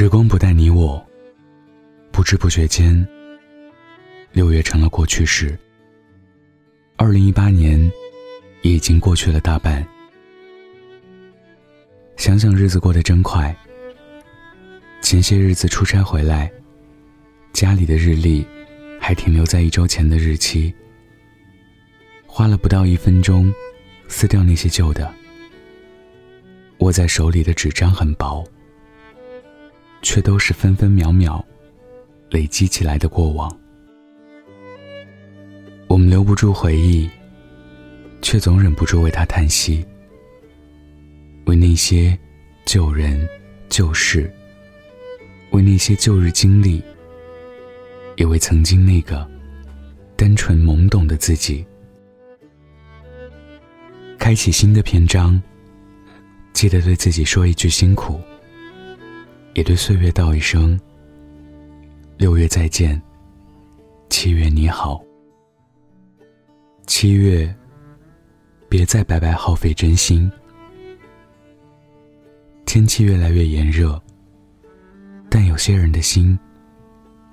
时光不待你我，不知不觉间，六月成了过去式。二零一八年也已经过去了大半，想想日子过得真快。前些日子出差回来，家里的日历还停留在一周前的日期，花了不到一分钟撕掉那些旧的，握在手里的纸张很薄。却都是分分秒秒累积起来的过往。我们留不住回忆，却总忍不住为他叹息。为那些旧人旧事，为那些旧日经历，也为曾经那个单纯懵懂的自己。开启新的篇章，记得对自己说一句辛苦。也对岁月道一声：“六月再见，七月你好。”七月，别再白白耗费真心。天气越来越炎热，但有些人的心，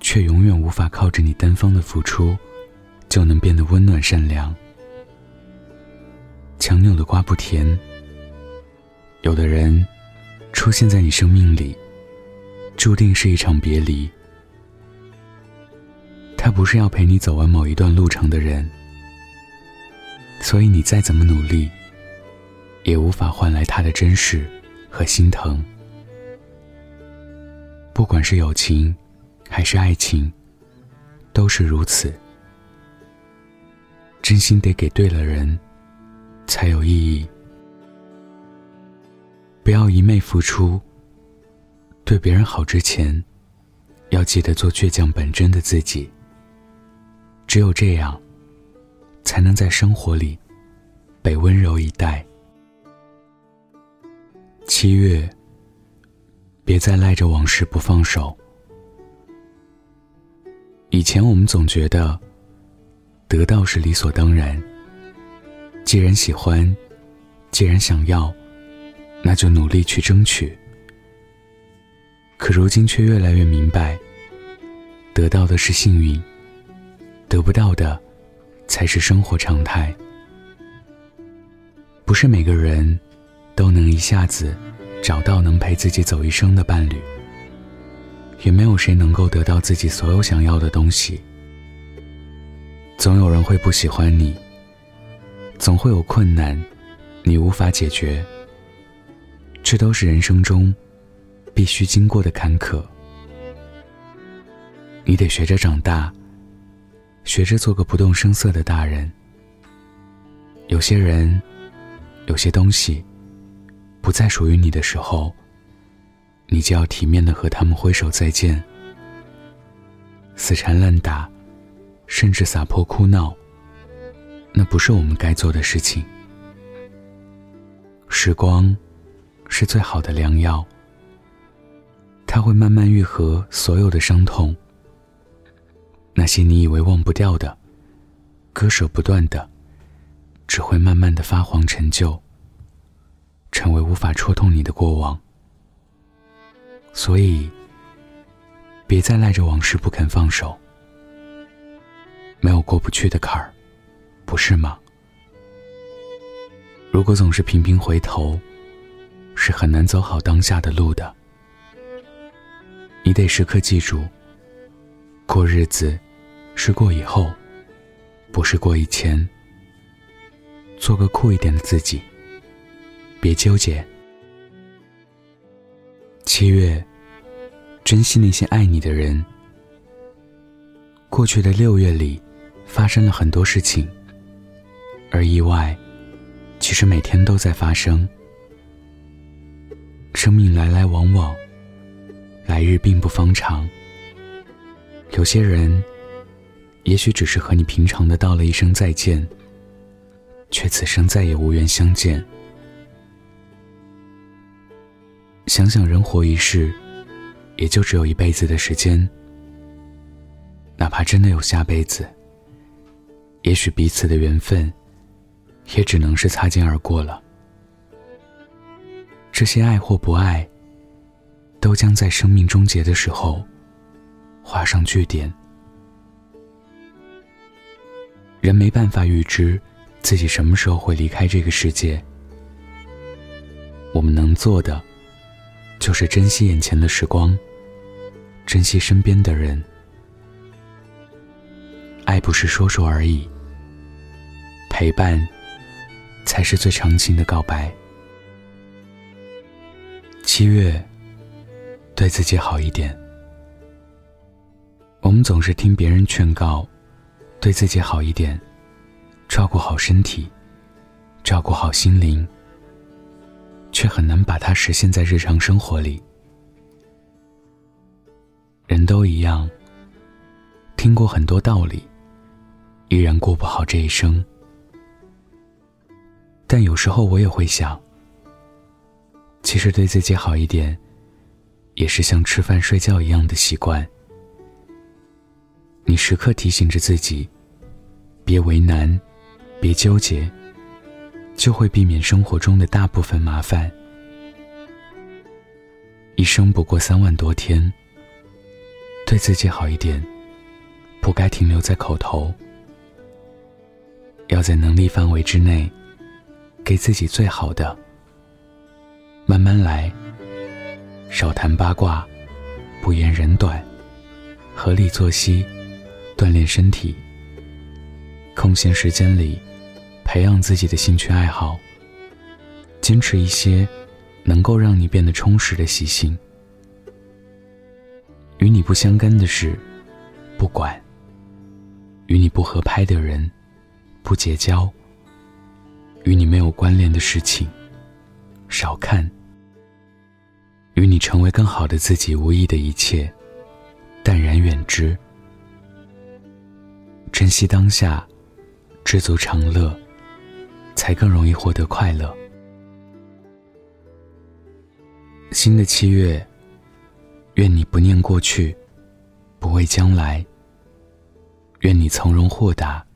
却永远无法靠着你单方的付出，就能变得温暖善良。强扭的瓜不甜。有的人，出现在你生命里。注定是一场别离。他不是要陪你走完某一段路程的人，所以你再怎么努力，也无法换来他的真实和心疼。不管是友情，还是爱情，都是如此。真心得给对了人，才有意义。不要一昧付出。对别人好之前，要记得做倔强本真的自己。只有这样，才能在生活里被温柔以待。七月，别再赖着往事不放手。以前我们总觉得，得到是理所当然。既然喜欢，既然想要，那就努力去争取。可如今却越来越明白，得到的是幸运，得不到的，才是生活常态。不是每个人，都能一下子找到能陪自己走一生的伴侣，也没有谁能够得到自己所有想要的东西。总有人会不喜欢你，总会有困难，你无法解决。这都是人生中。必须经过的坎坷，你得学着长大，学着做个不动声色的大人。有些人，有些东西，不再属于你的时候，你就要体面的和他们挥手再见。死缠烂打，甚至撒泼哭闹，那不是我们该做的事情。时光，是最好的良药。它会慢慢愈合所有的伤痛。那些你以为忘不掉的、割舍不断的，只会慢慢的发黄陈旧，成为无法戳痛你的过往。所以，别再赖着往事不肯放手。没有过不去的坎儿，不是吗？如果总是频频回头，是很难走好当下的路的。你得时刻记住，过日子是过以后，不是过以前。做个酷一点的自己，别纠结。七月，珍惜那些爱你的人。过去的六月里，发生了很多事情，而意外，其实每天都在发生。生命来来往往。来日并不方长。有些人，也许只是和你平常的道了一声再见，却此生再也无缘相见。想想人活一世，也就只有一辈子的时间。哪怕真的有下辈子，也许彼此的缘分，也只能是擦肩而过了。这些爱或不爱。都将在生命终结的时候画上句点。人没办法预知自己什么时候会离开这个世界，我们能做的就是珍惜眼前的时光，珍惜身边的人。爱不是说说而已，陪伴才是最长情的告白。七月，对自己好一点。我们总是听别人劝告。对自己好一点，照顾好身体，照顾好心灵，却很难把它实现在日常生活里。人都一样，听过很多道理，依然过不好这一生。但有时候我也会想，其实对自己好一点，也是像吃饭睡觉一样的习惯。你时刻提醒着自己，别为难，别纠结，就会避免生活中的大部分麻烦。一生不过三万多天，对自己好一点，不该停留在口头，要在能力范围之内，给自己最好的。慢慢来，少谈八卦，不言人短，合理作息。锻炼身体，空闲时间里培养自己的兴趣爱好，坚持一些能够让你变得充实的习性。与你不相干的事不管，与你不合拍的人不结交，与你没有关联的事情少看，与你成为更好的自己无益的一切淡然远之。珍惜当下，知足常乐，才更容易获得快乐。新的七月，愿你不念过去，不畏将来。愿你从容豁达，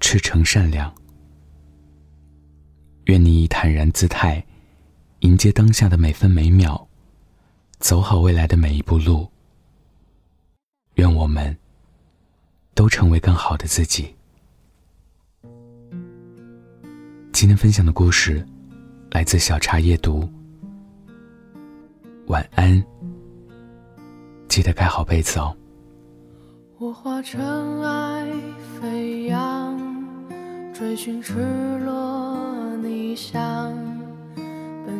赤诚善良。愿你以坦然姿态，迎接当下的每分每秒，走好未来的每一步路。愿我们。都成为更好的自己。今天分享的故事来自小茶夜读。晚安，记得盖好被子哦。我化尘埃飞扬，追寻赤裸逆翔，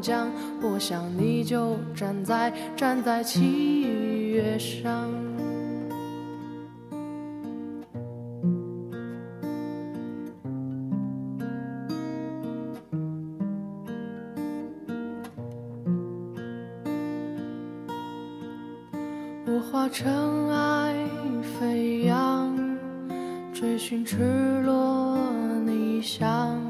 江，我想你就站在站在七月上。我化尘埃飞扬，追寻赤裸逆翔。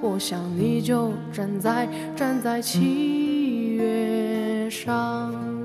我想你就站在站在七月上。